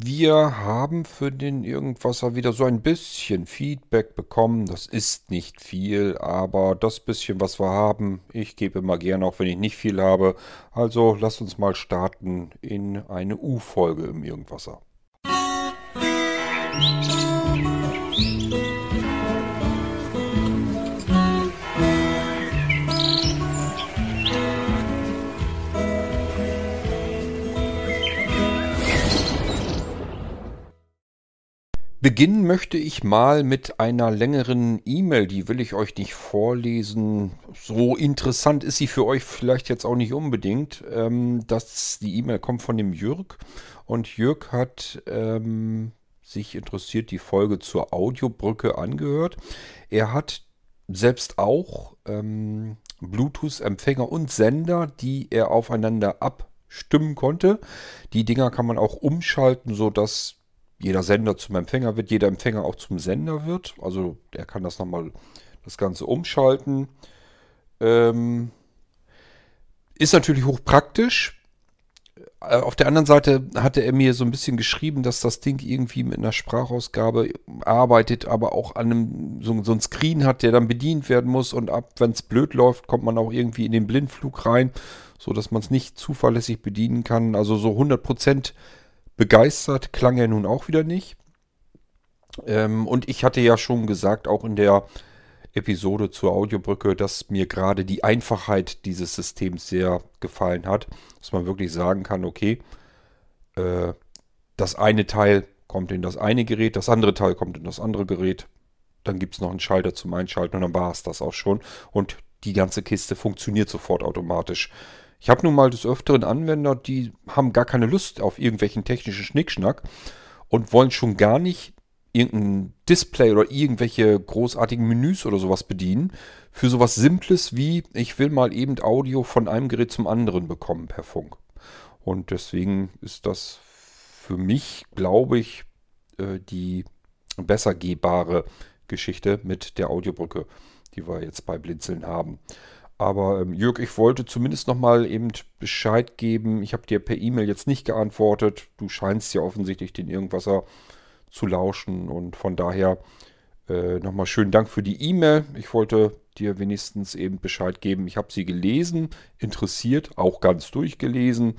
Wir haben für den Irgendwasser wieder so ein bisschen Feedback bekommen. Das ist nicht viel, aber das bisschen, was wir haben, ich gebe immer gerne, auch wenn ich nicht viel habe. Also lasst uns mal starten in eine U-Folge im Irgendwasser. Beginnen möchte ich mal mit einer längeren E-Mail, die will ich euch nicht vorlesen. So interessant ist sie für euch vielleicht jetzt auch nicht unbedingt. Ähm, das, die E-Mail kommt von dem Jürg und Jürg hat ähm, sich interessiert die Folge zur Audiobrücke angehört. Er hat selbst auch ähm, Bluetooth-Empfänger und Sender, die er aufeinander abstimmen konnte. Die Dinger kann man auch umschalten, sodass jeder Sender zum Empfänger wird, jeder Empfänger auch zum Sender wird. Also er kann das nochmal das Ganze umschalten. Ähm, ist natürlich hochpraktisch. Äh, auf der anderen Seite hatte er mir so ein bisschen geschrieben, dass das Ding irgendwie mit einer Sprachausgabe arbeitet, aber auch an einem so, so ein Screen hat, der dann bedient werden muss und ab, wenn es blöd läuft, kommt man auch irgendwie in den Blindflug rein, so dass man es nicht zuverlässig bedienen kann. Also so 100% Begeistert klang er nun auch wieder nicht. Ähm, und ich hatte ja schon gesagt, auch in der Episode zur Audiobrücke, dass mir gerade die Einfachheit dieses Systems sehr gefallen hat. Dass man wirklich sagen kann, okay, äh, das eine Teil kommt in das eine Gerät, das andere Teil kommt in das andere Gerät. Dann gibt es noch einen Schalter zum Einschalten und dann war es das auch schon. Und die ganze Kiste funktioniert sofort automatisch. Ich habe nun mal des Öfteren Anwender, die haben gar keine Lust auf irgendwelchen technischen Schnickschnack und wollen schon gar nicht irgendein Display oder irgendwelche großartigen Menüs oder sowas bedienen. Für sowas Simples wie, ich will mal eben Audio von einem Gerät zum anderen bekommen per Funk. Und deswegen ist das für mich, glaube ich, äh, die besser gehbare Geschichte mit der Audiobrücke, die wir jetzt bei Blinzeln haben. Aber ähm, Jörg, ich wollte zumindest nochmal eben Bescheid geben. Ich habe dir per E-Mail jetzt nicht geantwortet. Du scheinst ja offensichtlich den Irgendwasser zu lauschen. Und von daher äh, nochmal schönen Dank für die E-Mail. Ich wollte dir wenigstens eben Bescheid geben. Ich habe sie gelesen, interessiert, auch ganz durchgelesen.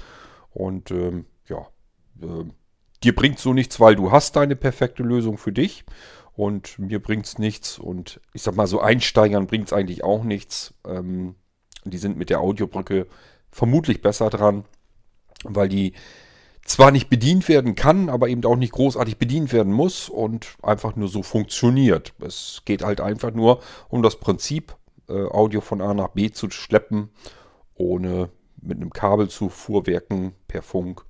Und ähm, ja, äh, dir bringt so nichts, weil du hast deine perfekte Lösung für dich und mir bringt es nichts. Und ich sag mal, so Einsteigern bringt es eigentlich auch nichts. Ähm, die sind mit der Audiobrücke vermutlich besser dran, weil die zwar nicht bedient werden kann, aber eben auch nicht großartig bedient werden muss und einfach nur so funktioniert. Es geht halt einfach nur um das Prinzip, äh, Audio von A nach B zu schleppen, ohne mit einem Kabel zu fuhrwerken per Funk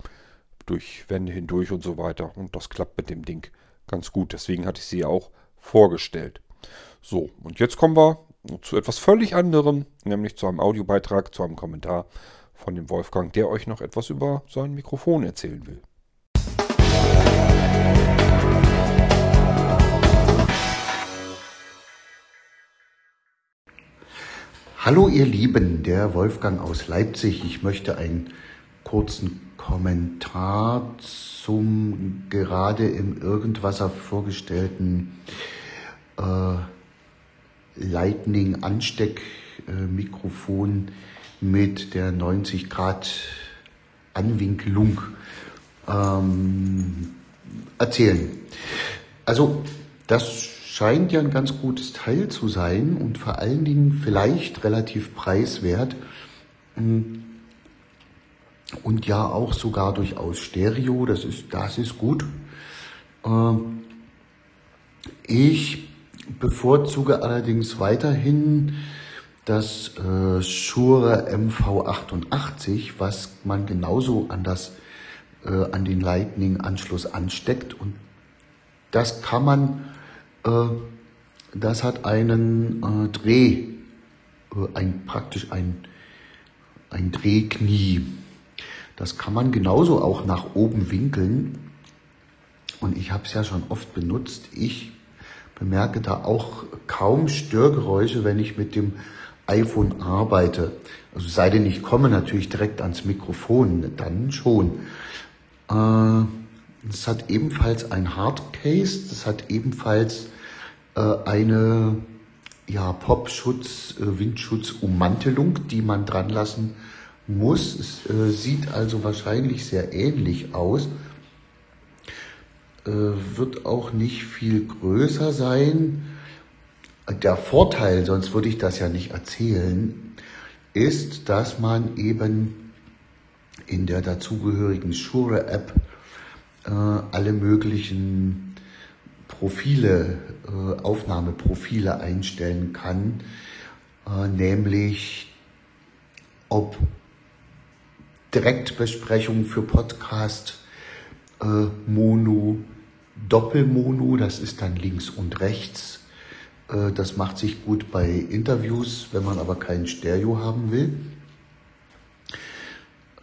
durch Wände hindurch und so weiter. Und das klappt mit dem Ding ganz gut. Deswegen hatte ich sie auch vorgestellt. So, und jetzt kommen wir zu etwas völlig anderem, nämlich zu einem Audiobeitrag, zu einem Kommentar von dem Wolfgang, der euch noch etwas über sein Mikrofon erzählen will. Hallo ihr Lieben, der Wolfgang aus Leipzig. Ich möchte einen kurzen Kommentar zum gerade im Irgendwasser vorgestellten äh, Lightning Ansteckmikrofon mit der 90 Grad Anwinkelung ähm, erzählen. Also das scheint ja ein ganz gutes Teil zu sein und vor allen Dingen vielleicht relativ preiswert. Hm, und ja auch sogar durchaus Stereo, das ist, das ist gut. Ähm, ich bevorzuge allerdings weiterhin das äh, Shure MV88, was man genauso an das äh, an den Lightning-Anschluss ansteckt und das kann man, äh, das hat einen äh, Dreh, äh, ein praktisch ein ein Drehknie. Das kann man genauso auch nach oben winkeln. Und ich habe es ja schon oft benutzt. Ich bemerke da auch kaum Störgeräusche, wenn ich mit dem iPhone arbeite. Also sei denn, ich komme natürlich direkt ans Mikrofon, dann schon. Äh, Es hat ebenfalls ein Hardcase, es hat ebenfalls äh, eine ja, Popschutz, äh, Windschutzummantelung, die man dran lassen muss. Es äh, sieht also wahrscheinlich sehr ähnlich aus. Äh, wird auch nicht viel größer sein. Der Vorteil, sonst würde ich das ja nicht erzählen, ist, dass man eben in der dazugehörigen Shure-App äh, alle möglichen Profile, äh, Aufnahmeprofile einstellen kann, äh, nämlich ob Direktbesprechung für Podcast, äh, Mono, Doppelmono, das ist dann links und rechts. Äh, das macht sich gut bei Interviews, wenn man aber kein Stereo haben will.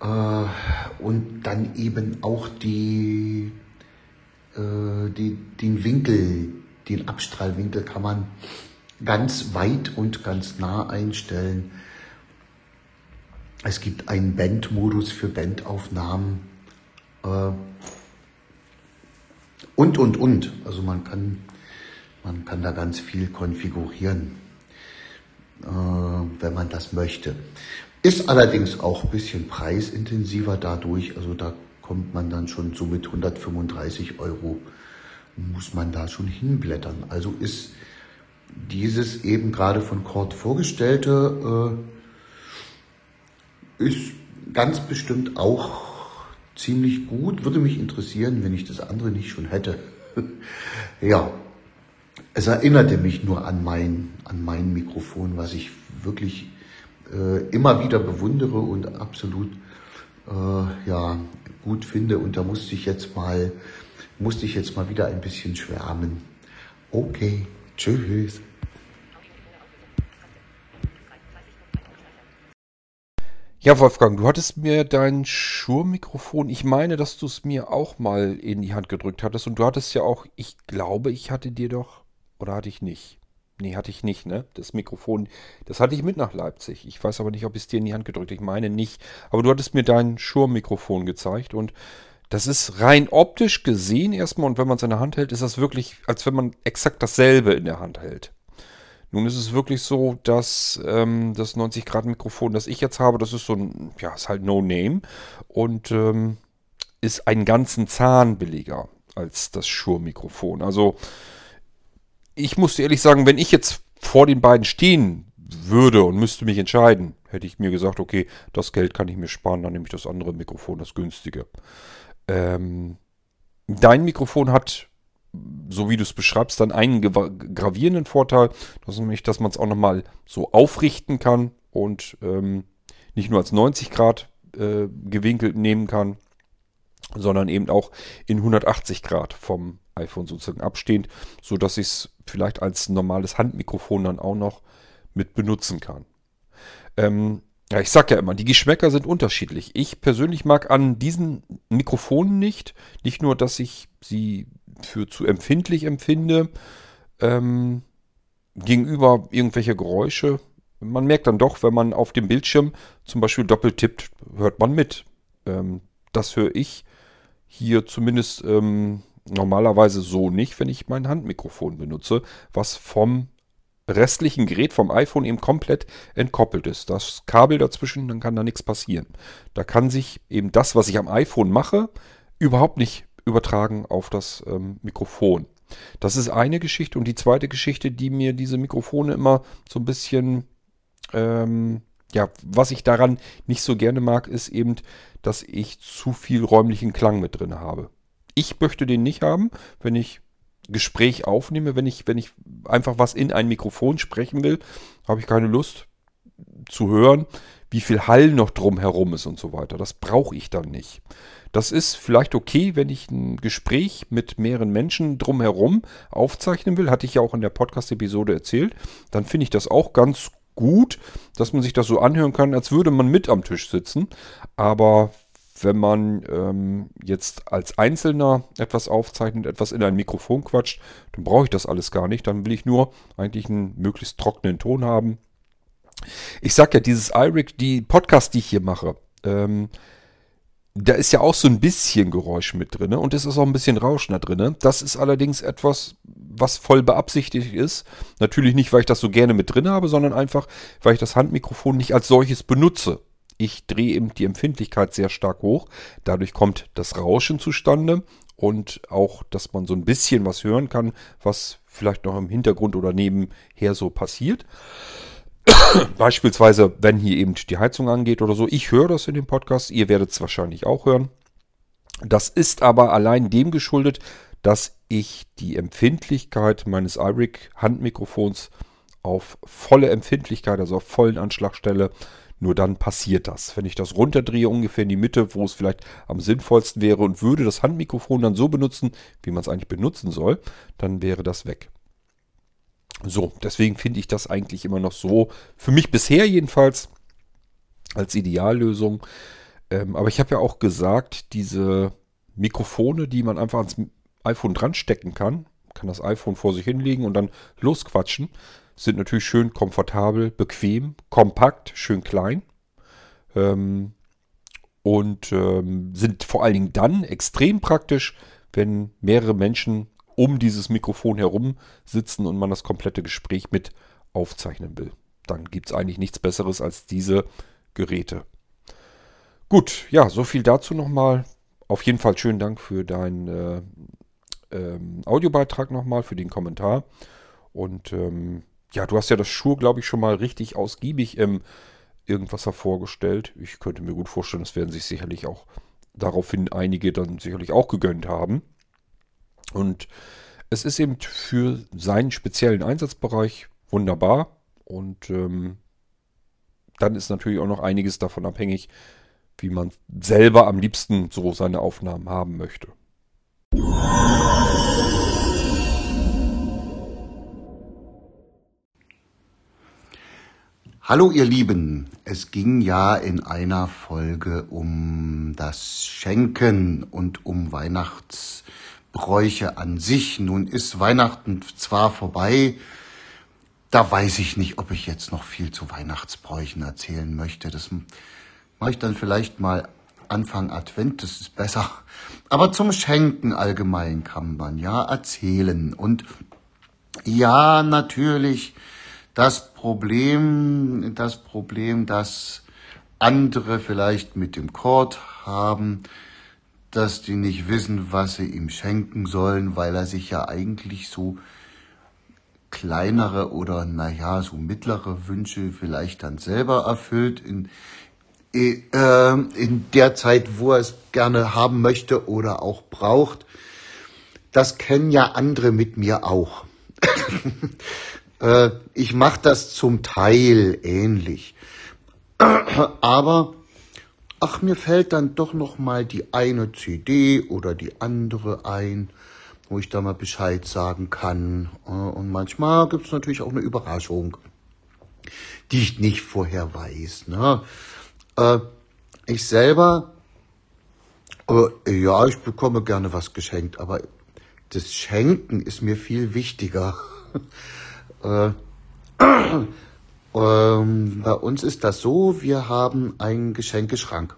Äh, und dann eben auch die, äh, die, den Winkel, den Abstrahlwinkel kann man ganz weit und ganz nah einstellen. Es gibt einen Bandmodus für Bandaufnahmen. Äh, und, und, und. Also man kann, man kann da ganz viel konfigurieren, äh, wenn man das möchte. Ist allerdings auch ein bisschen preisintensiver dadurch. Also da kommt man dann schon so mit 135 Euro, muss man da schon hinblättern. Also ist dieses eben gerade von Cord vorgestellte, äh, ist ganz bestimmt auch ziemlich gut. Würde mich interessieren, wenn ich das andere nicht schon hätte. ja, es erinnerte mich nur an mein, an mein Mikrofon, was ich wirklich äh, immer wieder bewundere und absolut äh, ja, gut finde. Und da musste ich jetzt mal, musste ich jetzt mal wieder ein bisschen schwärmen. Okay, tschüss. Ja, Wolfgang, du hattest mir dein Shure-Mikrofon, ich meine, dass du es mir auch mal in die Hand gedrückt hattest und du hattest ja auch, ich glaube, ich hatte dir doch, oder hatte ich nicht? Nee, hatte ich nicht, ne? Das Mikrofon, das hatte ich mit nach Leipzig. Ich weiß aber nicht, ob ich es dir in die Hand gedrückt Ich meine nicht. Aber du hattest mir dein Shure-Mikrofon gezeigt und das ist rein optisch gesehen erstmal und wenn man es in der Hand hält, ist das wirklich, als wenn man exakt dasselbe in der Hand hält. Nun ist es wirklich so, dass ähm, das 90-Grad-Mikrofon, das ich jetzt habe, das ist so ein, ja, ist halt No Name und ähm, ist einen ganzen Zahn billiger als das Shure-Mikrofon. Also ich muss ehrlich sagen, wenn ich jetzt vor den beiden stehen würde und müsste mich entscheiden, hätte ich mir gesagt, okay, das Geld kann ich mir sparen, dann nehme ich das andere Mikrofon, das günstige. Ähm, dein Mikrofon hat so wie du es beschreibst, dann einen gravierenden Vorteil, dass nämlich, dass man es auch nochmal so aufrichten kann und ähm, nicht nur als 90 Grad äh, gewinkelt nehmen kann, sondern eben auch in 180 Grad vom iPhone sozusagen abstehend, so dass ich es vielleicht als normales Handmikrofon dann auch noch mit benutzen kann. Ähm, ja, ich sag ja immer, die Geschmäcker sind unterschiedlich. Ich persönlich mag an diesen Mikrofonen nicht, nicht nur, dass ich sie für zu empfindlich empfinde ähm, gegenüber irgendwelche Geräusche. Man merkt dann doch, wenn man auf dem Bildschirm zum Beispiel doppelt tippt, hört man mit. Ähm, das höre ich hier zumindest ähm, normalerweise so nicht, wenn ich mein Handmikrofon benutze, was vom restlichen Gerät vom iPhone eben komplett entkoppelt ist. Das Kabel dazwischen, dann kann da nichts passieren. Da kann sich eben das, was ich am iPhone mache, überhaupt nicht übertragen auf das ähm, Mikrofon. Das ist eine Geschichte. Und die zweite Geschichte, die mir diese Mikrofone immer so ein bisschen, ähm, ja, was ich daran nicht so gerne mag, ist eben, dass ich zu viel räumlichen Klang mit drin habe. Ich möchte den nicht haben, wenn ich Gespräch aufnehme, wenn ich, wenn ich einfach was in ein Mikrofon sprechen will, habe ich keine Lust zu hören, wie viel Hall noch drumherum ist und so weiter. Das brauche ich dann nicht. Das ist vielleicht okay, wenn ich ein Gespräch mit mehreren Menschen drumherum aufzeichnen will. Hatte ich ja auch in der Podcast-Episode erzählt. Dann finde ich das auch ganz gut, dass man sich das so anhören kann, als würde man mit am Tisch sitzen. Aber wenn man ähm, jetzt als Einzelner etwas aufzeichnet, etwas in ein Mikrofon quatscht, dann brauche ich das alles gar nicht. Dann will ich nur eigentlich einen möglichst trockenen Ton haben. Ich sag ja, dieses iRig, die Podcast, die ich hier mache, ähm, da ist ja auch so ein bisschen Geräusch mit drin und es ist auch ein bisschen Rauschen da drin. Das ist allerdings etwas, was voll beabsichtigt ist. Natürlich nicht, weil ich das so gerne mit drin habe, sondern einfach, weil ich das Handmikrofon nicht als solches benutze. Ich drehe eben die Empfindlichkeit sehr stark hoch. Dadurch kommt das Rauschen zustande und auch, dass man so ein bisschen was hören kann, was vielleicht noch im Hintergrund oder nebenher so passiert. Beispielsweise, wenn hier eben die Heizung angeht oder so. Ich höre das in dem Podcast, ihr werdet es wahrscheinlich auch hören. Das ist aber allein dem geschuldet, dass ich die Empfindlichkeit meines iRig Handmikrofons auf volle Empfindlichkeit, also auf vollen Anschlag stelle. Nur dann passiert das. Wenn ich das runterdrehe, ungefähr in die Mitte, wo es vielleicht am sinnvollsten wäre und würde das Handmikrofon dann so benutzen, wie man es eigentlich benutzen soll, dann wäre das weg. So, deswegen finde ich das eigentlich immer noch so, für mich bisher jedenfalls, als Ideallösung. Ähm, aber ich habe ja auch gesagt, diese Mikrofone, die man einfach ans iPhone dran stecken kann, kann das iPhone vor sich hinlegen und dann losquatschen, sind natürlich schön komfortabel, bequem, kompakt, schön klein. Ähm, und ähm, sind vor allen Dingen dann extrem praktisch, wenn mehrere Menschen um dieses Mikrofon herum sitzen und man das komplette Gespräch mit aufzeichnen will. Dann gibt es eigentlich nichts Besseres als diese Geräte. Gut, ja, so viel dazu nochmal. Auf jeden Fall schönen Dank für deinen äh, ähm, Audiobeitrag nochmal, für den Kommentar. Und ähm, ja, du hast ja das Schuh, glaube ich, schon mal richtig ausgiebig im Irgendwas hervorgestellt. Ich könnte mir gut vorstellen, das werden sich sicherlich auch daraufhin einige dann sicherlich auch gegönnt haben. Und es ist eben für seinen speziellen Einsatzbereich wunderbar. Und ähm, dann ist natürlich auch noch einiges davon abhängig, wie man selber am liebsten so seine Aufnahmen haben möchte. Hallo ihr Lieben, es ging ja in einer Folge um das Schenken und um Weihnachtsbräuche an sich. Nun ist Weihnachten zwar vorbei, da weiß ich nicht, ob ich jetzt noch viel zu Weihnachtsbräuchen erzählen möchte. Das mache ich dann vielleicht mal Anfang Advent, das ist besser. Aber zum Schenken allgemein kann man ja erzählen. Und ja, natürlich das Problem, das Problem, das andere vielleicht mit dem Kord haben, dass die nicht wissen, was sie ihm schenken sollen, weil er sich ja eigentlich so kleinere oder naja, so mittlere Wünsche vielleicht dann selber erfüllt in, äh, in der Zeit, wo er es gerne haben möchte oder auch braucht. Das kennen ja andere mit mir auch. äh, ich mache das zum Teil ähnlich. Aber ach, mir fällt dann doch noch mal die eine CD oder die andere ein, wo ich da mal Bescheid sagen kann. Äh, und manchmal gibt's natürlich auch eine Überraschung, die ich nicht vorher weiß. Ne? Äh, ich selber, äh, ja, ich bekomme gerne was geschenkt, aber das Schenken ist mir viel wichtiger. äh, ähm, bei uns ist das so, wir haben einen Geschenkeschrank.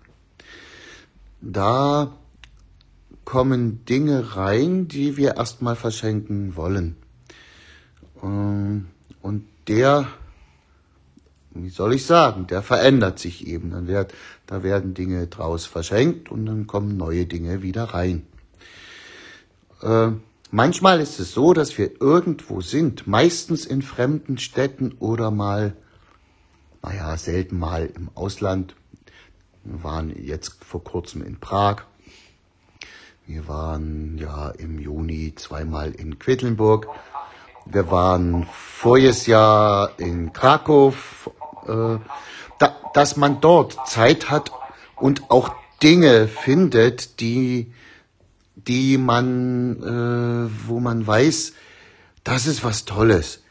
Da kommen Dinge rein, die wir erstmal verschenken wollen. Ähm, und der wie soll ich sagen, der verändert sich eben. Dann wird, da werden Dinge draus verschenkt und dann kommen neue Dinge wieder rein. Äh, manchmal ist es so, dass wir irgendwo sind, meistens in fremden Städten oder mal, naja, selten mal im Ausland. Wir waren jetzt vor kurzem in Prag. Wir waren ja im Juni zweimal in Quedlinburg. Wir waren voriges Jahr in Krakow äh, da, dass man dort Zeit hat und auch Dinge findet, die, die man, äh, wo man weiß, das ist was Tolles.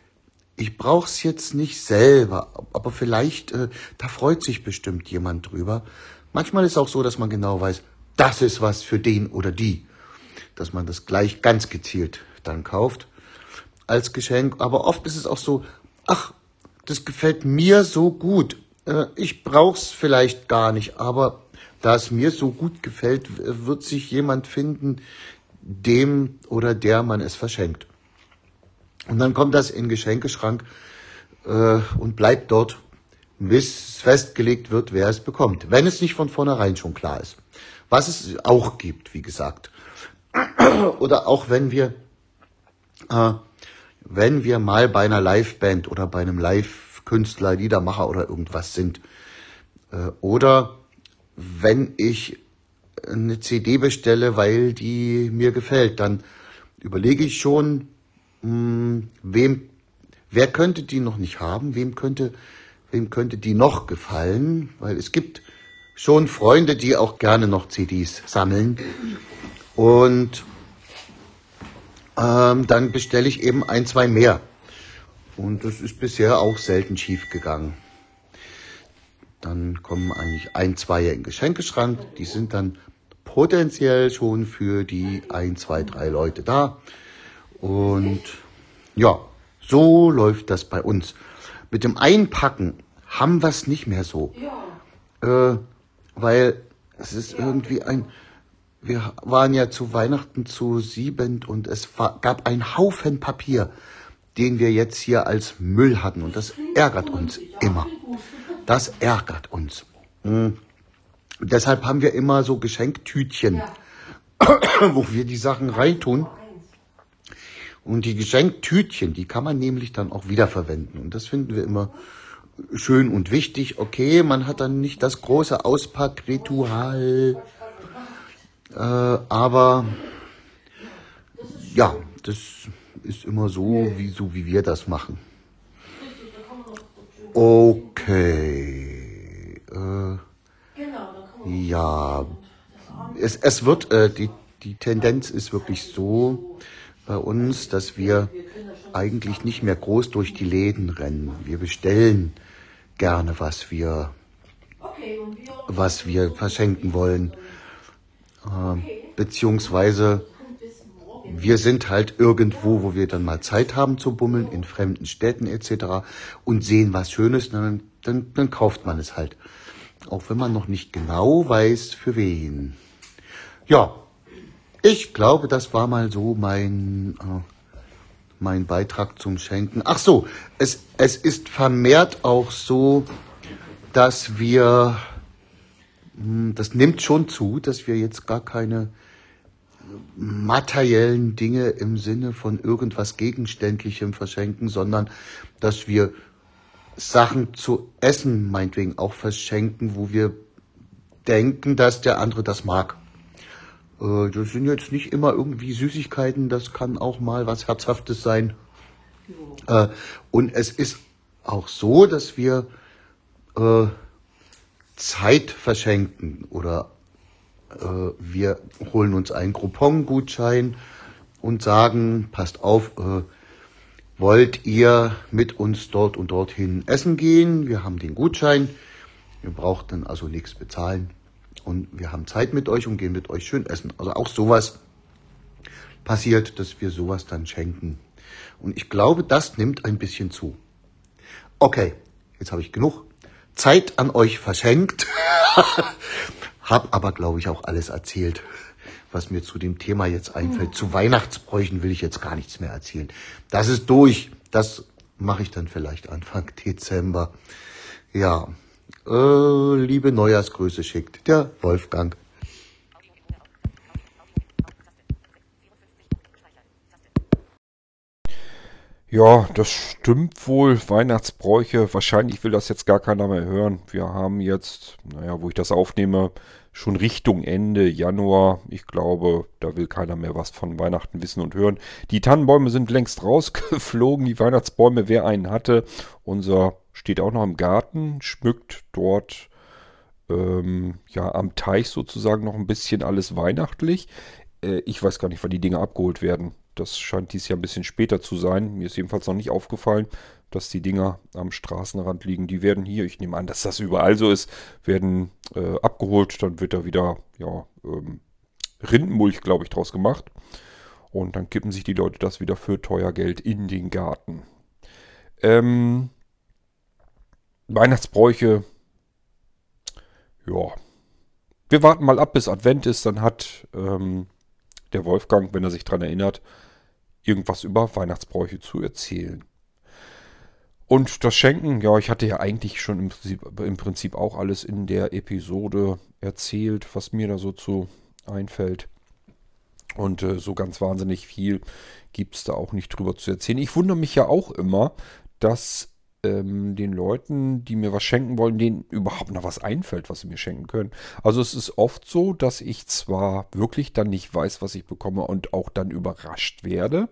Ich brauch's jetzt nicht selber, aber vielleicht, äh, da freut sich bestimmt jemand drüber. Manchmal ist auch so, dass man genau weiß, das ist was für den oder die, dass man das gleich ganz gezielt dann kauft als Geschenk. Aber oft ist es auch so, ach, das gefällt mir so gut. Äh, ich brauch's vielleicht gar nicht, aber da es mir so gut gefällt, wird sich jemand finden, dem oder der man es verschenkt. Und dann kommt das in den Geschenkeschrank äh, und bleibt dort, bis festgelegt wird, wer es bekommt. Wenn es nicht von vornherein schon klar ist. Was es auch gibt, wie gesagt. oder auch wenn wir, äh, wenn wir mal bei einer Liveband oder bei einem Live-Künstler, Liedermacher oder irgendwas sind. Äh, oder wenn ich eine CD bestelle, weil die mir gefällt, dann überlege ich schon, mh, hm, wem, wer könnte die noch nicht haben, wem könnte, wem könnte die noch gefallen, weil es gibt schon Freunde, die auch gerne noch CDs sammeln. Und ähm, dann bestelle ich eben ein, zwei mehr. Und das ist bisher auch selten schief gegangen. Dann kommen eigentlich ein, zwei in den Geschenkeschrank. Die sind dann potenziell schon für die ein, zwei, drei Leute da. Und ja, so läuft das bei uns. Mit dem Einpacken haben wir es nicht mehr so. Ja. Äh, weil es ist ja. irgendwie ein. Wir waren ja zu Weihnachten zu sieben und es war, gab einen Haufen Papier, den wir jetzt hier als Müll hatten. Und das ärgert uns immer. Das ärgert uns. Mhm. Deshalb haben wir immer so Geschenktütchen, ja. wo wir die Sachen reintun. Und die Geschenktütchen, die kann man nämlich dann auch wiederverwenden. Und das finden wir immer schön und wichtig. Okay, man hat dann nicht das große Auspackritual, äh, aber ja, das ist immer so, wie, so, wie wir das machen. Okay. Äh, ja, es, es wird, äh, die, die Tendenz ist wirklich so bei uns, dass wir eigentlich nicht mehr groß durch die Läden rennen. Wir bestellen gerne, was wir, was wir verschenken wollen. Äh, beziehungsweise wir sind halt irgendwo, wo wir dann mal Zeit haben zu bummeln, in fremden Städten etc. und sehen was Schönes, dann, dann, dann kauft man es halt. Auch wenn man noch nicht genau weiß, für wen. Ja, ich glaube, das war mal so mein, äh, mein Beitrag zum Schenken. Ach so, es, es ist vermehrt auch so, dass wir, hm, das nimmt schon zu, dass wir jetzt gar keine materiellen Dinge im Sinne von irgendwas Gegenständlichem verschenken, sondern dass wir Sachen zu essen meinetwegen auch verschenken, wo wir denken, dass der andere das mag. Äh, das sind jetzt nicht immer irgendwie Süßigkeiten, das kann auch mal was Herzhaftes sein. Äh, und es ist auch so, dass wir äh, Zeit verschenken oder äh, wir holen uns einen Groupon-Gutschein und sagen, passt auf, äh, wollt ihr mit uns dort und dorthin essen gehen? Wir haben den Gutschein. Ihr braucht dann also nichts bezahlen. Und wir haben Zeit mit euch und gehen mit euch schön essen. Also auch sowas passiert, dass wir sowas dann schenken. Und ich glaube, das nimmt ein bisschen zu. Okay, jetzt habe ich genug Zeit an euch verschenkt. Hab aber, glaube ich, auch alles erzählt, was mir zu dem Thema jetzt einfällt. Zu Weihnachtsbräuchen will ich jetzt gar nichts mehr erzählen. Das ist durch. Das mache ich dann vielleicht Anfang Dezember. Ja, äh, liebe Neujahrsgrüße schickt der Wolfgang. Ja, das stimmt wohl. Weihnachtsbräuche. Wahrscheinlich will das jetzt gar keiner mehr hören. Wir haben jetzt, naja, wo ich das aufnehme, schon Richtung Ende Januar. Ich glaube, da will keiner mehr was von Weihnachten wissen und hören. Die Tannenbäume sind längst rausgeflogen, die Weihnachtsbäume, wer einen hatte. Unser steht auch noch im Garten, schmückt dort ähm, ja am Teich sozusagen noch ein bisschen alles weihnachtlich. Äh, ich weiß gar nicht, wann die Dinge abgeholt werden. Das scheint dies Jahr ein bisschen später zu sein. Mir ist jedenfalls noch nicht aufgefallen, dass die Dinger am Straßenrand liegen. Die werden hier, ich nehme an, dass das überall so ist, werden äh, abgeholt. Dann wird da wieder ja, ähm, Rindenmulch, glaube ich, draus gemacht. Und dann kippen sich die Leute das wieder für teuer Geld in den Garten. Ähm, Weihnachtsbräuche, ja, wir warten mal ab, bis Advent ist. Dann hat ähm, der Wolfgang, wenn er sich daran erinnert, irgendwas über Weihnachtsbräuche zu erzählen. Und das Schenken, ja, ich hatte ja eigentlich schon im Prinzip, im Prinzip auch alles in der Episode erzählt, was mir da so zu einfällt. Und äh, so ganz wahnsinnig viel gibt es da auch nicht drüber zu erzählen. Ich wundere mich ja auch immer, dass ähm, den Leuten, die mir was schenken wollen, denen überhaupt noch was einfällt, was sie mir schenken können. Also es ist oft so, dass ich zwar wirklich dann nicht weiß, was ich bekomme und auch dann überrascht werde.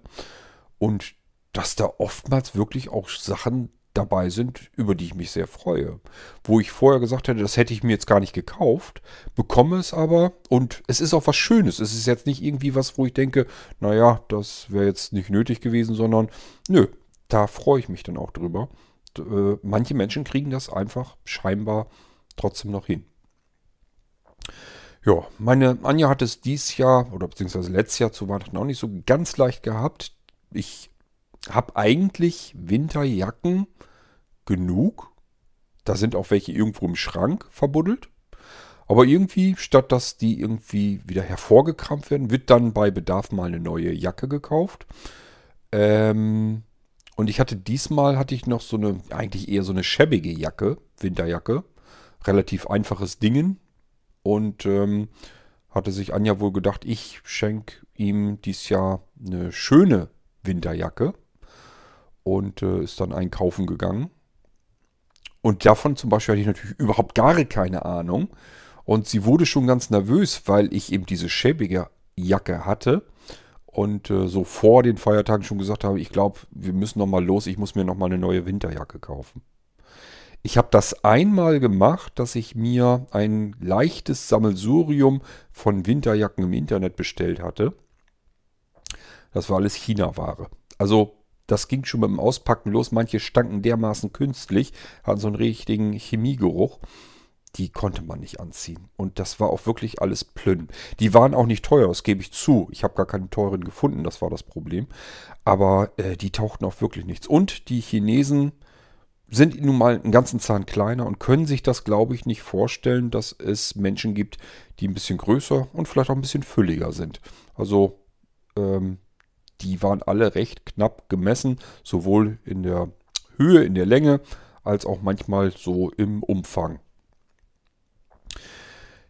Und dass da oftmals wirklich auch Sachen dabei sind, über die ich mich sehr freue. Wo ich vorher gesagt hätte, das hätte ich mir jetzt gar nicht gekauft, bekomme es aber und es ist auch was Schönes. Es ist jetzt nicht irgendwie was, wo ich denke, naja, das wäre jetzt nicht nötig gewesen, sondern nö, da freue ich mich dann auch drüber. Äh, manche Menschen kriegen das einfach scheinbar trotzdem noch hin. Ja, meine Anja hat es dieses Jahr oder beziehungsweise letztes Jahr zu Weihnachten auch nicht so ganz leicht gehabt. Ich habe eigentlich Winterjacken genug. Da sind auch welche irgendwo im Schrank verbuddelt. Aber irgendwie, statt dass die irgendwie wieder hervorgekramt werden, wird dann bei Bedarf mal eine neue Jacke gekauft. Ähm, und ich hatte diesmal hatte ich noch so eine, eigentlich eher so eine schäbige Jacke, Winterjacke. Relativ einfaches Dingen. Und ähm, hatte sich Anja wohl gedacht, ich schenke ihm dieses Jahr eine schöne Winterjacke und äh, ist dann einkaufen gegangen. Und davon zum Beispiel hatte ich natürlich überhaupt gar keine Ahnung. Und sie wurde schon ganz nervös, weil ich eben diese schäbige Jacke hatte. Und äh, so vor den Feiertagen schon gesagt habe, ich glaube, wir müssen noch mal los, ich muss mir noch mal eine neue Winterjacke kaufen. Ich habe das einmal gemacht, dass ich mir ein leichtes Sammelsurium von Winterjacken im Internet bestellt hatte. Das war alles China-Ware. Also das ging schon mit dem Auspacken los. Manche stanken dermaßen künstlich, hatten so einen richtigen Chemiegeruch. Die konnte man nicht anziehen. Und das war auch wirklich alles Plünn. Die waren auch nicht teuer, das gebe ich zu. Ich habe gar keine teuren gefunden, das war das Problem. Aber äh, die tauchten auch wirklich nichts. Und die Chinesen sind nun mal einen ganzen Zahn kleiner und können sich das, glaube ich, nicht vorstellen, dass es Menschen gibt, die ein bisschen größer und vielleicht auch ein bisschen fülliger sind. Also ähm, die waren alle recht knapp gemessen, sowohl in der Höhe, in der Länge, als auch manchmal so im Umfang.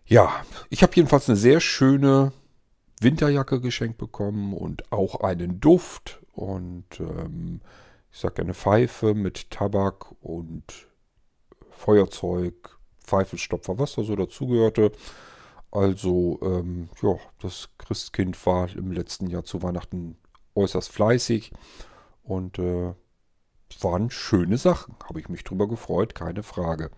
Ja, ich habe jedenfalls eine sehr schöne Winterjacke geschenkt bekommen und auch einen Duft und ähm, ich sage eine Pfeife mit Tabak und Feuerzeug, Pfeifenstopfer, was da so dazugehörte. Also, ähm, ja, das Christkind war im letzten Jahr zu Weihnachten äußerst fleißig und äh, waren schöne Sachen. Habe ich mich drüber gefreut, keine Frage.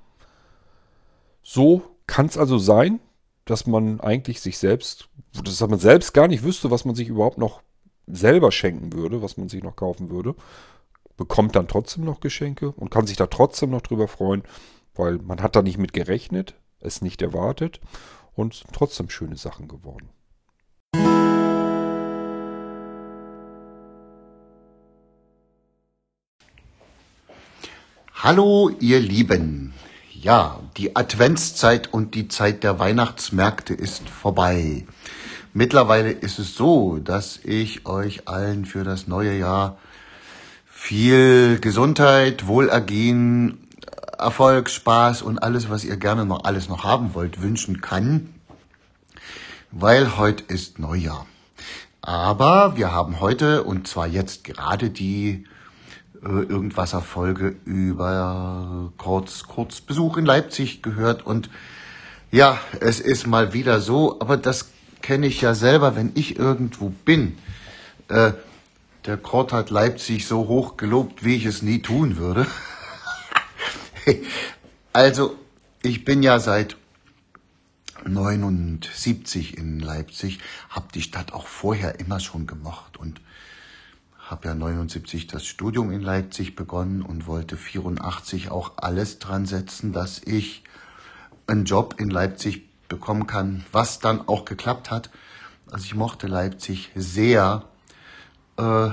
So kann es also sein, dass man eigentlich sich selbst, dass man selbst gar nicht wüsste, was man sich überhaupt noch selber schenken würde, was man sich noch kaufen würde, bekommt dann trotzdem noch Geschenke und kann sich da trotzdem noch drüber freuen, weil man hat da nicht mit gerechnet, es nicht erwartet und trotzdem schöne Sachen geworden. Hallo, ihr Lieben. Ja, die Adventszeit und die Zeit der Weihnachtsmärkte ist vorbei. Mittlerweile ist es so, dass ich euch allen für das neue Jahr viel Gesundheit, Wohlergehen, Erfolg, Spaß und alles, was ihr gerne noch alles noch haben wollt, wünschen kann, weil heute ist Neujahr. Aber wir haben heute und zwar jetzt gerade die äh, irgendwaser Folge über Kurz, Kurz Besuch in Leipzig gehört und ja, es ist mal wieder so, aber das kenne ich ja selber, wenn ich irgendwo bin. Äh, der Kurt hat Leipzig so hoch gelobt, wie ich es nie tun würde. also, ich bin ja seit 79 in Leipzig, hab die Stadt auch vorher immer schon gemocht und habe ja 79 das Studium in Leipzig begonnen und wollte 84 auch alles dran setzen, dass ich einen Job in Leipzig bekommen kann, was dann auch geklappt hat. Also ich mochte Leipzig sehr. Äh,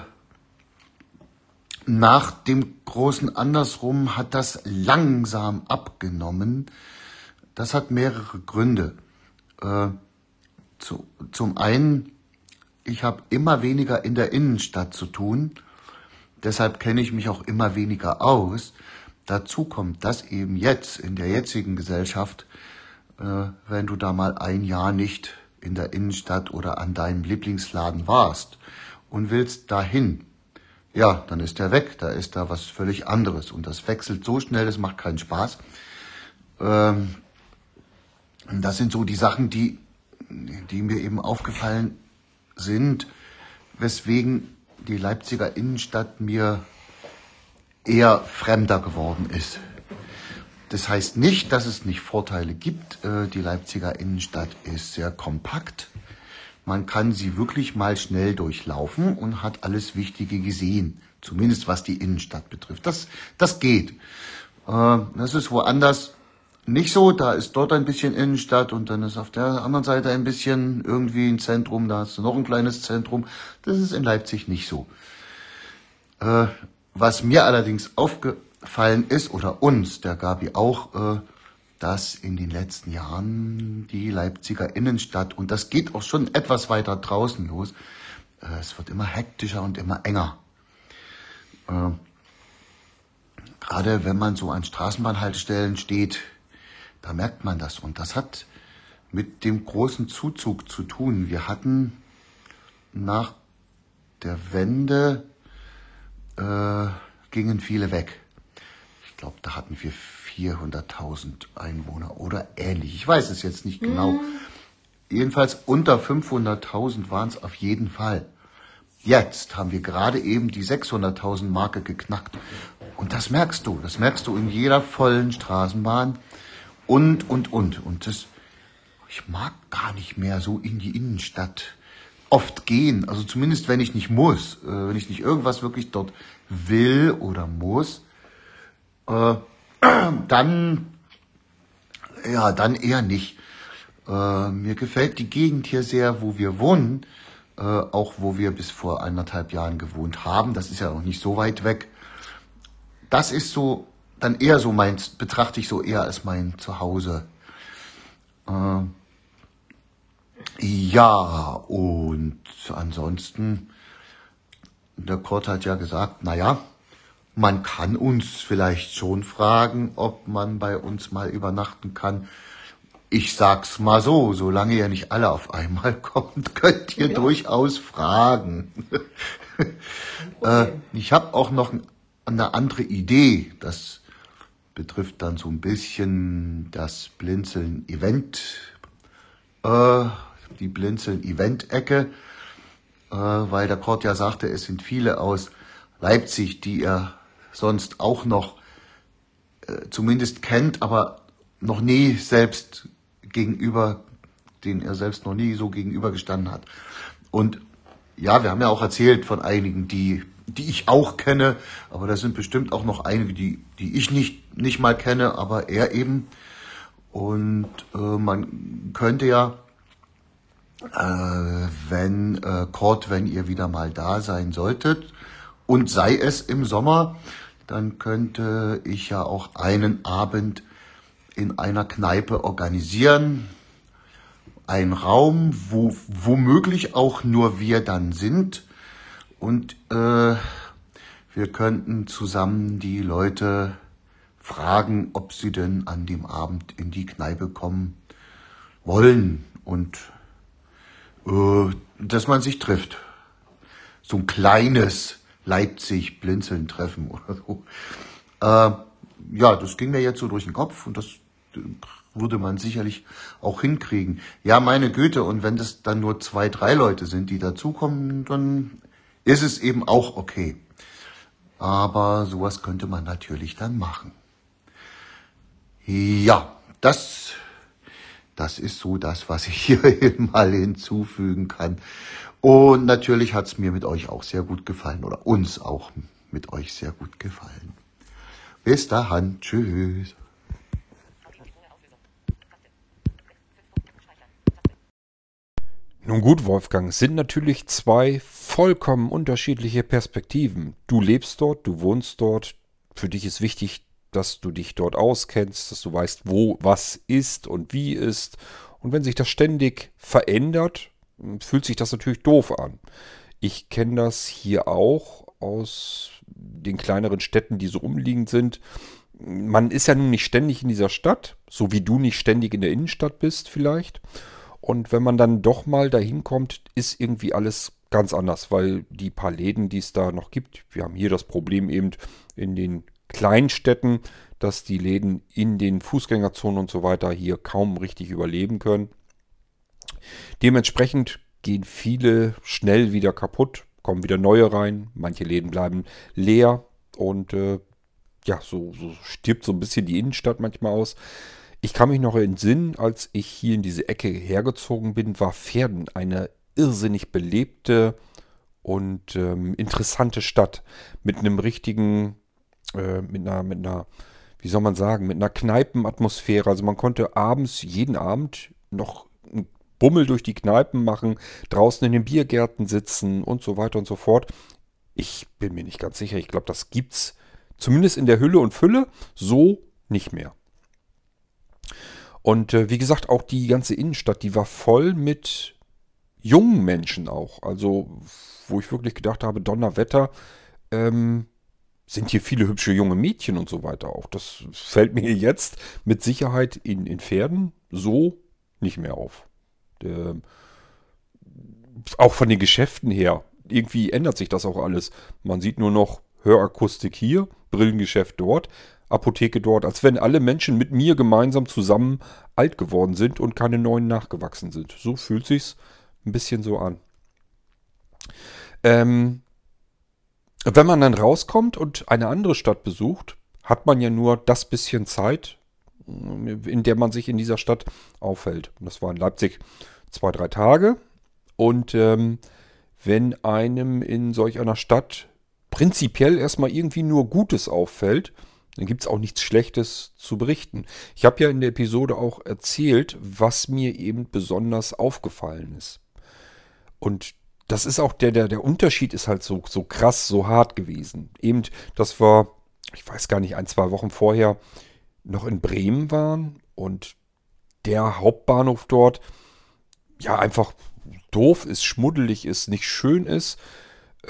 nach dem großen Andersrum hat das langsam abgenommen. Das hat mehrere Gründe. Äh, zu, zum einen, ich habe immer weniger in der Innenstadt zu tun. Deshalb kenne ich mich auch immer weniger aus. Dazu kommt, dass eben jetzt in der jetzigen Gesellschaft, äh, wenn du da mal ein Jahr nicht in der Innenstadt oder an deinem Lieblingsladen warst und willst dahin, ja, dann ist er weg, da ist da was völlig anderes und das wechselt so schnell, das macht keinen Spaß. Ähm, das sind so die Sachen, die, die mir eben aufgefallen sind, weswegen die Leipziger Innenstadt mir eher fremder geworden ist. Das heißt nicht, dass es nicht Vorteile gibt. Äh, die Leipziger Innenstadt ist sehr kompakt. Man kann sie wirklich mal schnell durchlaufen und hat alles Wichtige gesehen. Zumindest was die Innenstadt betrifft. Das, das geht. Äh, das ist woanders nicht so. Da ist dort ein bisschen Innenstadt und dann ist auf der anderen Seite ein bisschen irgendwie ein Zentrum. Da hast du noch ein kleines Zentrum. Das ist in Leipzig nicht so. Äh, was mir allerdings aufgefallen ist, oder uns, der Gabi auch, äh, dass in den letzten Jahren die Leipziger Innenstadt, und das geht auch schon etwas weiter draußen los, äh, es wird immer hektischer und immer enger. Äh, gerade wenn man so an Straßenbahnhaltestellen steht, da merkt man das. Und das hat mit dem großen Zuzug zu tun. Wir hatten nach der Wende äh, gingen viele weg. Ich glaube, da hatten wir 400.000 Einwohner oder ähnlich. Ich weiß es jetzt nicht genau. Mhm. Jedenfalls unter 500.000 waren es auf jeden Fall. Jetzt haben wir gerade eben die 600.000 Marke geknackt. Und das merkst du. Das merkst du in jeder vollen Straßenbahn und, und, und. Und das, ich mag gar nicht mehr so in die Innenstadt oft gehen. Also zumindest, wenn ich nicht muss, äh, wenn ich nicht irgendwas wirklich dort will oder muss, äh, dann, ja, dann eher nicht. Äh, mir gefällt die Gegend hier sehr, wo wir wohnen, äh, auch wo wir bis vor anderthalb Jahren gewohnt haben. Das ist ja noch nicht so weit weg. Das ist so dann eher so mein, betrachte ich so eher als mein Zuhause. Äh, ja, und ansonsten, der Kurt hat ja gesagt, na ja, man kann uns vielleicht schon fragen, ob man bei uns mal übernachten kann. Ich sag's mal so, solange ihr nicht alle auf einmal kommt, könnt ihr ja. durchaus fragen. äh, ich habe auch noch eine andere Idee, das betrifft dann so ein bisschen das Blinzeln Event, äh, die Blinzeln Event Ecke, äh, weil der Kurt ja sagte, es sind viele aus Leipzig, die er sonst auch noch äh, zumindest kennt, aber noch nie selbst gegenüber, den er selbst noch nie so gegenübergestanden hat. Und ja, wir haben ja auch erzählt von einigen, die die ich auch kenne, aber da sind bestimmt auch noch einige, die, die ich nicht, nicht mal kenne, aber er eben. Und äh, man könnte ja, äh, wenn äh, Kurt, wenn ihr wieder mal da sein solltet, und sei es im Sommer, dann könnte ich ja auch einen Abend in einer Kneipe organisieren. Ein Raum, wo womöglich auch nur wir dann sind und äh, wir könnten zusammen die Leute fragen, ob sie denn an dem Abend in die Kneipe kommen wollen und äh, dass man sich trifft. So ein kleines Leipzig-Blinzeln-Treffen oder so. Äh, ja, das ging mir jetzt so durch den Kopf und das würde man sicherlich auch hinkriegen. Ja, meine Güte, und wenn das dann nur zwei, drei Leute sind, die dazukommen, dann ist es eben auch okay. Aber sowas könnte man natürlich dann machen. Ja, das, das ist so das, was ich hier mal hinzufügen kann. Und natürlich hat es mir mit euch auch sehr gut gefallen oder uns auch mit euch sehr gut gefallen. Bis dahin, tschüss. Nun gut, Wolfgang, es sind natürlich zwei vollkommen unterschiedliche Perspektiven. Du lebst dort, du wohnst dort. Für dich ist wichtig, dass du dich dort auskennst, dass du weißt, wo was ist und wie ist. Und wenn sich das ständig verändert, fühlt sich das natürlich doof an. Ich kenne das hier auch aus den kleineren Städten, die so umliegend sind. Man ist ja nun nicht ständig in dieser Stadt, so wie du nicht ständig in der Innenstadt bist vielleicht. Und wenn man dann doch mal dahin kommt, ist irgendwie alles ganz anders, weil die paar Läden, die es da noch gibt, wir haben hier das Problem eben in den kleinen Städten, dass die Läden in den Fußgängerzonen und so weiter hier kaum richtig überleben können. Dementsprechend gehen viele schnell wieder kaputt, kommen wieder neue rein, manche Läden bleiben leer und äh, ja, so, so stirbt so ein bisschen die Innenstadt manchmal aus. Ich kann mich noch entsinnen, als ich hier in diese Ecke hergezogen bin, war Pferden eine irrsinnig belebte und ähm, interessante Stadt mit einem richtigen, äh, mit einer, mit einer, wie soll man sagen, mit einer Kneipenatmosphäre. Also man konnte abends, jeden Abend noch einen Bummel durch die Kneipen machen, draußen in den Biergärten sitzen und so weiter und so fort. Ich bin mir nicht ganz sicher. Ich glaube, das gibt's zumindest in der Hülle und Fülle so nicht mehr. Und äh, wie gesagt, auch die ganze Innenstadt, die war voll mit jungen Menschen auch. Also, wo ich wirklich gedacht habe, Donnerwetter, ähm, sind hier viele hübsche junge Mädchen und so weiter auch. Das fällt mir jetzt mit Sicherheit in, in Pferden so nicht mehr auf. Ähm, auch von den Geschäften her. Irgendwie ändert sich das auch alles. Man sieht nur noch Hörakustik hier, Brillengeschäft dort. Apotheke dort, als wenn alle Menschen mit mir gemeinsam zusammen alt geworden sind und keine neuen nachgewachsen sind. So fühlt sich's ein bisschen so an. Ähm, wenn man dann rauskommt und eine andere Stadt besucht, hat man ja nur das bisschen Zeit, in der man sich in dieser Stadt aufhält. Das war in Leipzig zwei, drei Tage. Und ähm, wenn einem in solch einer Stadt prinzipiell erstmal irgendwie nur Gutes auffällt, dann gibt es auch nichts Schlechtes zu berichten. Ich habe ja in der Episode auch erzählt, was mir eben besonders aufgefallen ist. Und das ist auch der, der, der Unterschied ist halt so, so krass, so hart gewesen. Eben, das war, ich weiß gar nicht, ein, zwei Wochen vorher noch in Bremen waren und der Hauptbahnhof dort ja einfach doof ist, schmuddelig ist, nicht schön ist.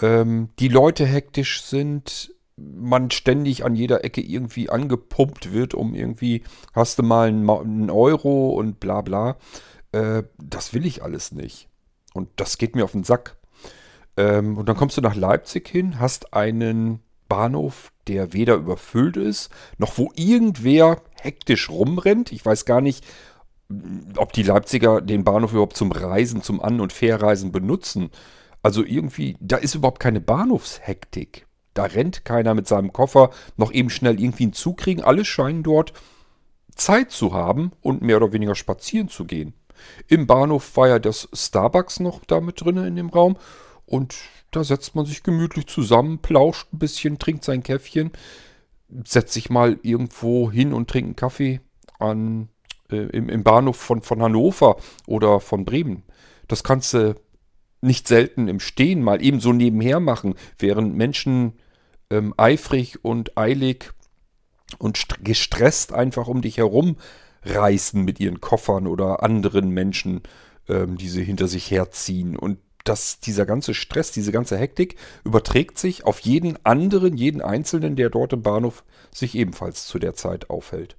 Ähm, die Leute hektisch sind, man ständig an jeder Ecke irgendwie angepumpt wird, um irgendwie, hast du mal einen, Euro und bla bla. Äh, das will ich alles nicht. Und das geht mir auf den Sack. Ähm, und dann kommst du nach Leipzig hin, hast einen Bahnhof, der weder überfüllt ist, noch wo irgendwer hektisch rumrennt. Ich weiß gar nicht, ob die Leipziger den Bahnhof überhaupt zum Reisen, zum An- und Verreisen benutzen. Also irgendwie, da ist überhaupt keine Bahnhofshektik. Da rennt keiner mit seinem Koffer noch eben schnell irgendwie einen Zug kriegen. Alle scheinen dort Zeit zu haben und mehr oder weniger spazieren zu gehen. Im Bahnhof war ja das Starbucks noch da mit drin in dem Raum. Und da setzt man sich gemütlich zusammen, plauscht ein bisschen, trinkt sein Käffchen, setzt sich mal irgendwo hin und trinkt einen Kaffee an, äh, im, im Bahnhof von, von Hannover oder von Bremen. Das kannst du nicht selten im Stehen mal eben so nebenher machen, während Menschen ähm, eifrig und eilig und gestresst einfach um dich herum reißen mit ihren Koffern oder anderen Menschen, ähm, die sie hinter sich herziehen. Und dass dieser ganze Stress, diese ganze Hektik überträgt sich auf jeden anderen, jeden Einzelnen, der dort im Bahnhof sich ebenfalls zu der Zeit aufhält.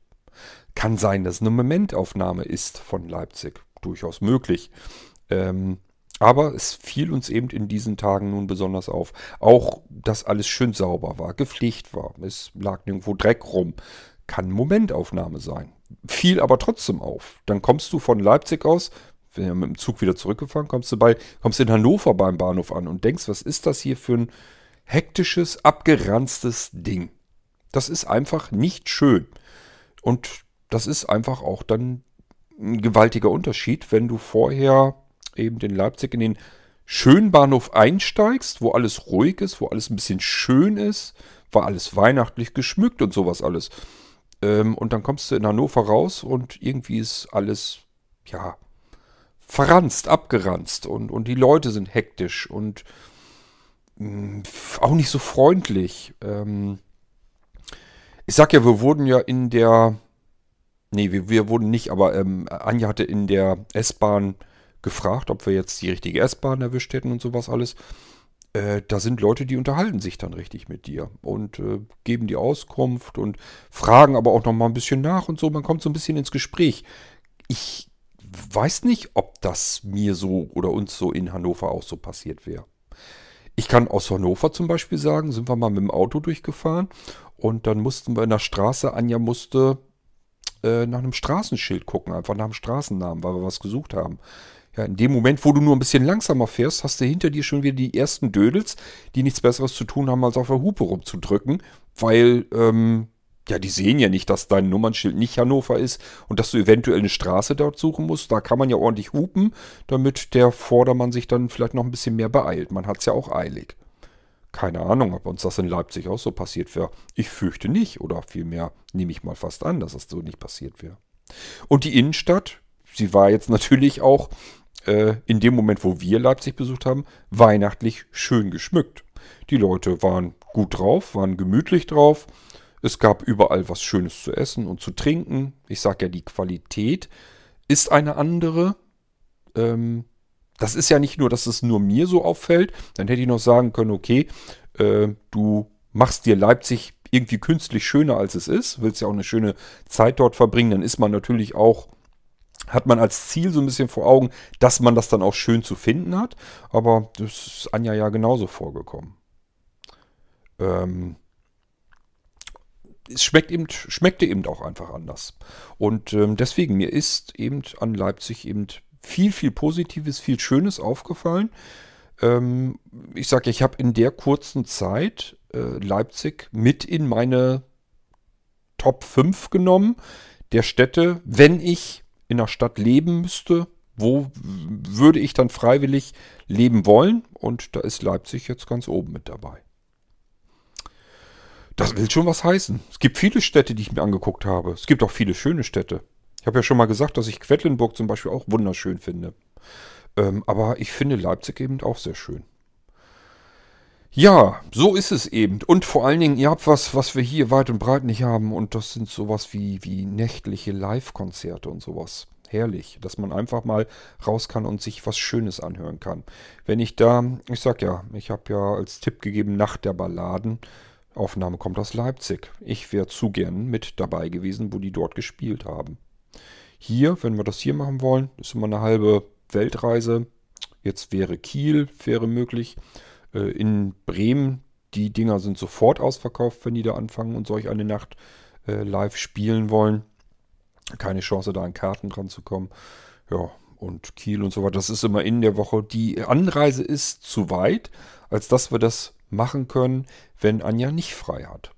Kann sein, dass eine Momentaufnahme ist von Leipzig. Durchaus möglich. Ähm, aber es fiel uns eben in diesen Tagen nun besonders auf. Auch, dass alles schön sauber war, gepflegt war. Es lag nirgendwo Dreck rum. Kann Momentaufnahme sein. Fiel aber trotzdem auf. Dann kommst du von Leipzig aus, wenn wir mit dem Zug wieder zurückgefahren, kommst du bei, kommst in Hannover beim Bahnhof an und denkst, was ist das hier für ein hektisches, abgeranztes Ding? Das ist einfach nicht schön. Und das ist einfach auch dann ein gewaltiger Unterschied, wenn du vorher eben in Leipzig in den schönen Bahnhof einsteigst, wo alles ruhig ist, wo alles ein bisschen schön ist, war alles weihnachtlich geschmückt und sowas alles. Ähm, und dann kommst du in Hannover raus und irgendwie ist alles, ja, verranzt, abgeranzt und, und die Leute sind hektisch und mh, mm, auch nicht so freundlich. Ähm, ich sag ja, wir wurden ja in der Nee, wir, wir wurden nicht, aber ähm, Anja hatte in der S-Bahn gefragt, ob wir jetzt die richtige S-Bahn erwischt hätten und sowas alles. Äh, da sind Leute, die unterhalten sich dann richtig mit dir und äh, geben die Auskunft und fragen aber auch noch mal ein bisschen nach und so. Man kommt so ein bisschen ins Gespräch. Ich weiß nicht, ob das mir so oder uns so in Hannover auch so passiert wäre. Ich kann aus Hannover zum Beispiel sagen, sind wir mal mit dem Auto durchgefahren und dann mussten wir in der Straße, Anja musste äh, nach einem Straßenschild gucken, einfach nach dem Straßennamen, weil wir was gesucht haben. Ja, in dem Moment, wo du nur ein bisschen langsamer fährst, hast du hinter dir schon wieder die ersten Dödels, die nichts Besseres zu tun haben, als auf der Hupe rumzudrücken, weil ähm, ja, die sehen ja nicht, dass dein Nummernschild nicht Hannover ist und dass du eventuell eine Straße dort suchen musst. Da kann man ja ordentlich hupen, damit der Vordermann sich dann vielleicht noch ein bisschen mehr beeilt. Man hat es ja auch eilig. Keine Ahnung, ob uns das in Leipzig auch so passiert wäre. Ich fürchte nicht, oder vielmehr nehme ich mal fast an, dass das so nicht passiert wäre. Und die Innenstadt, sie war jetzt natürlich auch äh, in dem Moment, wo wir Leipzig besucht haben, weihnachtlich schön geschmückt. Die Leute waren gut drauf, waren gemütlich drauf es gab überall was Schönes zu essen und zu trinken. Ich sage ja, die Qualität ist eine andere. Ähm, das ist ja nicht nur, dass es nur mir so auffällt. Dann hätte ich noch sagen können, okay, äh, du machst dir Leipzig irgendwie künstlich schöner als es ist, willst ja auch eine schöne Zeit dort verbringen, dann ist man natürlich auch, hat man als Ziel so ein bisschen vor Augen, dass man das dann auch schön zu finden hat. Aber das ist Anja ja genauso vorgekommen. Ähm, es schmeckt eben, schmeckte eben auch einfach anders. Und ähm, deswegen, mir ist eben an Leipzig eben viel, viel Positives, viel Schönes aufgefallen. Ähm, ich sage, ich habe in der kurzen Zeit äh, Leipzig mit in meine Top 5 genommen der Städte, wenn ich in einer Stadt leben müsste, wo würde ich dann freiwillig leben wollen? Und da ist Leipzig jetzt ganz oben mit dabei. Das will schon was heißen. Es gibt viele Städte, die ich mir angeguckt habe. Es gibt auch viele schöne Städte. Ich habe ja schon mal gesagt, dass ich Quedlinburg zum Beispiel auch wunderschön finde. Ähm, aber ich finde Leipzig eben auch sehr schön. Ja, so ist es eben. Und vor allen Dingen, ihr habt was, was wir hier weit und breit nicht haben. Und das sind sowas wie, wie nächtliche Live-Konzerte und sowas. Herrlich, dass man einfach mal raus kann und sich was Schönes anhören kann. Wenn ich da, ich sag ja, ich habe ja als Tipp gegeben, Nacht der Balladen. Aufnahme kommt aus Leipzig. Ich wäre zu gern mit dabei gewesen, wo die dort gespielt haben. Hier, wenn wir das hier machen wollen, ist immer eine halbe Weltreise. Jetzt wäre Kiel, wäre möglich. Äh, in Bremen, die Dinger sind sofort ausverkauft, wenn die da anfangen und solch eine Nacht äh, live spielen wollen. Keine Chance, da an Karten dran zu kommen. Ja, und Kiel und so weiter. Das ist immer in der Woche. Die Anreise ist zu weit, als dass wir das machen können, wenn Anja nicht frei hat.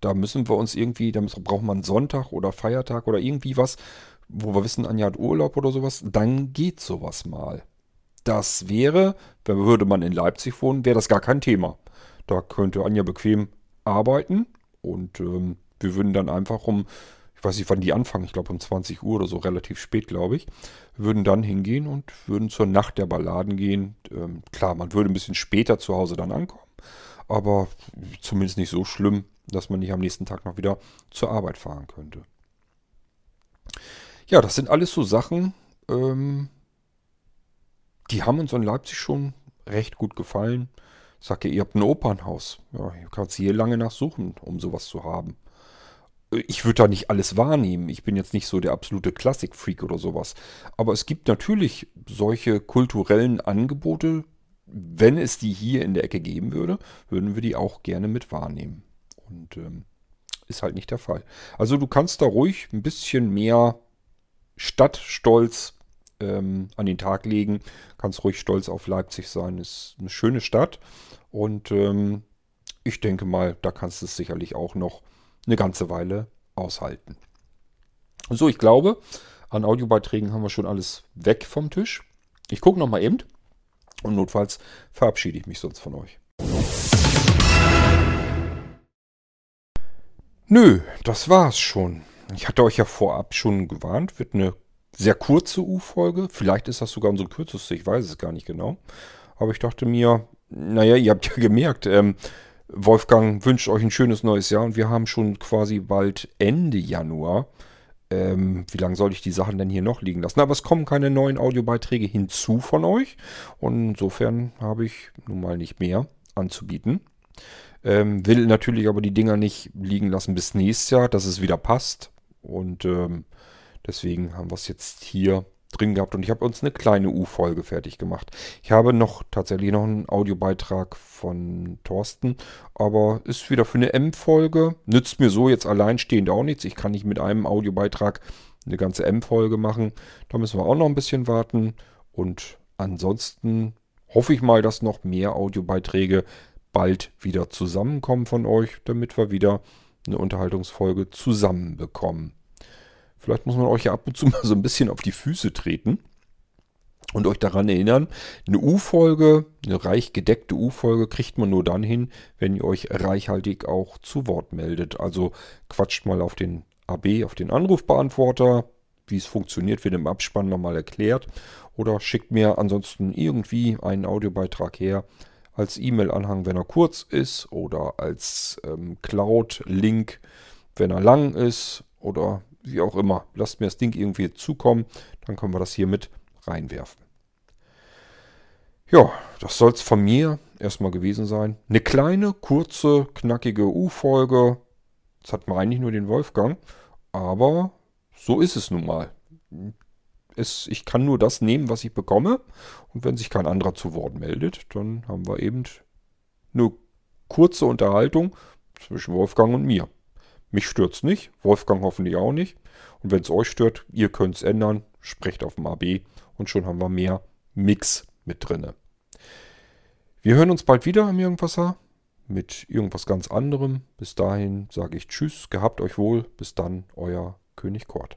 Da müssen wir uns irgendwie, da braucht man Sonntag oder Feiertag oder irgendwie was, wo wir wissen, Anja hat Urlaub oder sowas, dann geht sowas mal. Das wäre, würde man in Leipzig wohnen, wäre das gar kein Thema. Da könnte Anja bequem arbeiten und ähm, wir würden dann einfach um, ich weiß nicht, wann die anfangen, ich glaube um 20 Uhr oder so, relativ spät, glaube ich, würden dann hingehen und würden zur Nacht der Balladen gehen. Ähm, klar, man würde ein bisschen später zu Hause dann ankommen aber zumindest nicht so schlimm, dass man nicht am nächsten Tag noch wieder zur Arbeit fahren könnte. Ja, das sind alles so Sachen, ähm, die haben uns in Leipzig schon recht gut gefallen. Ich sag ja, ihr habt ein Opernhaus. Ja, ihr könnt hier lange nachsuchen, um sowas zu haben. Ich würde da nicht alles wahrnehmen. Ich bin jetzt nicht so der absolute Klassikfreak oder sowas. Aber es gibt natürlich solche kulturellen Angebote, wenn es die hier in der Ecke geben würde, würden wir die auch gerne mit wahrnehmen. Und ähm, ist halt nicht der Fall. Also du kannst da ruhig ein bisschen mehr Stadtstolz ähm, an den Tag legen. Kannst ruhig stolz auf Leipzig sein. Ist eine schöne Stadt. Und ähm, ich denke mal, da kannst du es sicherlich auch noch eine ganze Weile aushalten. So, ich glaube, an Audiobeiträgen haben wir schon alles weg vom Tisch. Ich gucke noch mal eben. Und notfalls verabschiede ich mich sonst von euch. Nö, das war's schon. Ich hatte euch ja vorab schon gewarnt, wird eine sehr kurze U-Folge. Vielleicht ist das sogar unsere kürzeste, ich weiß es gar nicht genau. Aber ich dachte mir, naja, ihr habt ja gemerkt, ähm, Wolfgang wünscht euch ein schönes neues Jahr und wir haben schon quasi bald Ende Januar. ähm, wie lange soll ich die Sachen denn hier noch liegen lassen? Aber es kommen keine neuen Audiobeiträge hinzu von euch. Und insofern habe ich nun mal nicht mehr anzubieten. Ähm, will natürlich aber die Dinger nicht liegen lassen bis nächstes Jahr, dass es wieder passt. Und ähm, deswegen haben wir es jetzt hier drin gehabt und ich habe uns eine kleine U-Folge fertig gemacht. Ich habe noch tatsächlich noch einen Audiobeitrag von Thorsten, aber ist wieder für eine M-Folge. Nützt mir so jetzt alleinstehend auch nichts. Ich kann nicht mit einem Audiobeitrag eine ganze M-Folge machen. Da müssen wir auch noch ein bisschen warten. Und ansonsten hoffe ich mal, dass noch mehr Audiobeiträge bald wieder zusammenkommen von euch, damit wir wieder eine Unterhaltungsfolge zusammenbekommen. Vielleicht muss man euch ja ab und zu mal so ein bisschen auf die Füße treten und euch daran erinnern, eine U-Folge, eine reich gedeckte U-Folge kriegt man nur dann hin, wenn ihr euch reichhaltig auch zu Wort meldet. Also quatscht mal auf den AB, auf den Anrufbeantworter. Wie es funktioniert, wird im Abspann nochmal erklärt. Oder schickt mir ansonsten irgendwie einen Audiobeitrag her als E-Mail-Anhang, wenn er kurz ist, oder als ähm, Cloud-Link, wenn er lang ist, oder wie auch immer. Lasst mir das Ding irgendwie zukommen, dann können wir das hier mit reinwerfen. Ja, das soll es von mir erstmal gewesen sein. Eine kleine, kurze, knackige U-Folge. Das hat man eigentlich nur den Wolfgang, aber so ist es nun mal. Es, ich kann nur das nehmen, was ich bekomme. Und wenn sich kein anderer zu Wort meldet, dann haben wir eben eine kurze Unterhaltung zwischen Wolfgang und mir. Mich stört's nicht, Wolfgang hoffentlich auch nicht. Und wenn es euch stört, ihr könnt es ändern, sprecht auf dem AB und schon haben wir mehr Mix mit drinne. Wir hören uns bald wieder im Irgendwasser mit irgendwas ganz anderem. Bis dahin sage ich Tschüss, gehabt euch wohl. Bis dann, euer König Kort.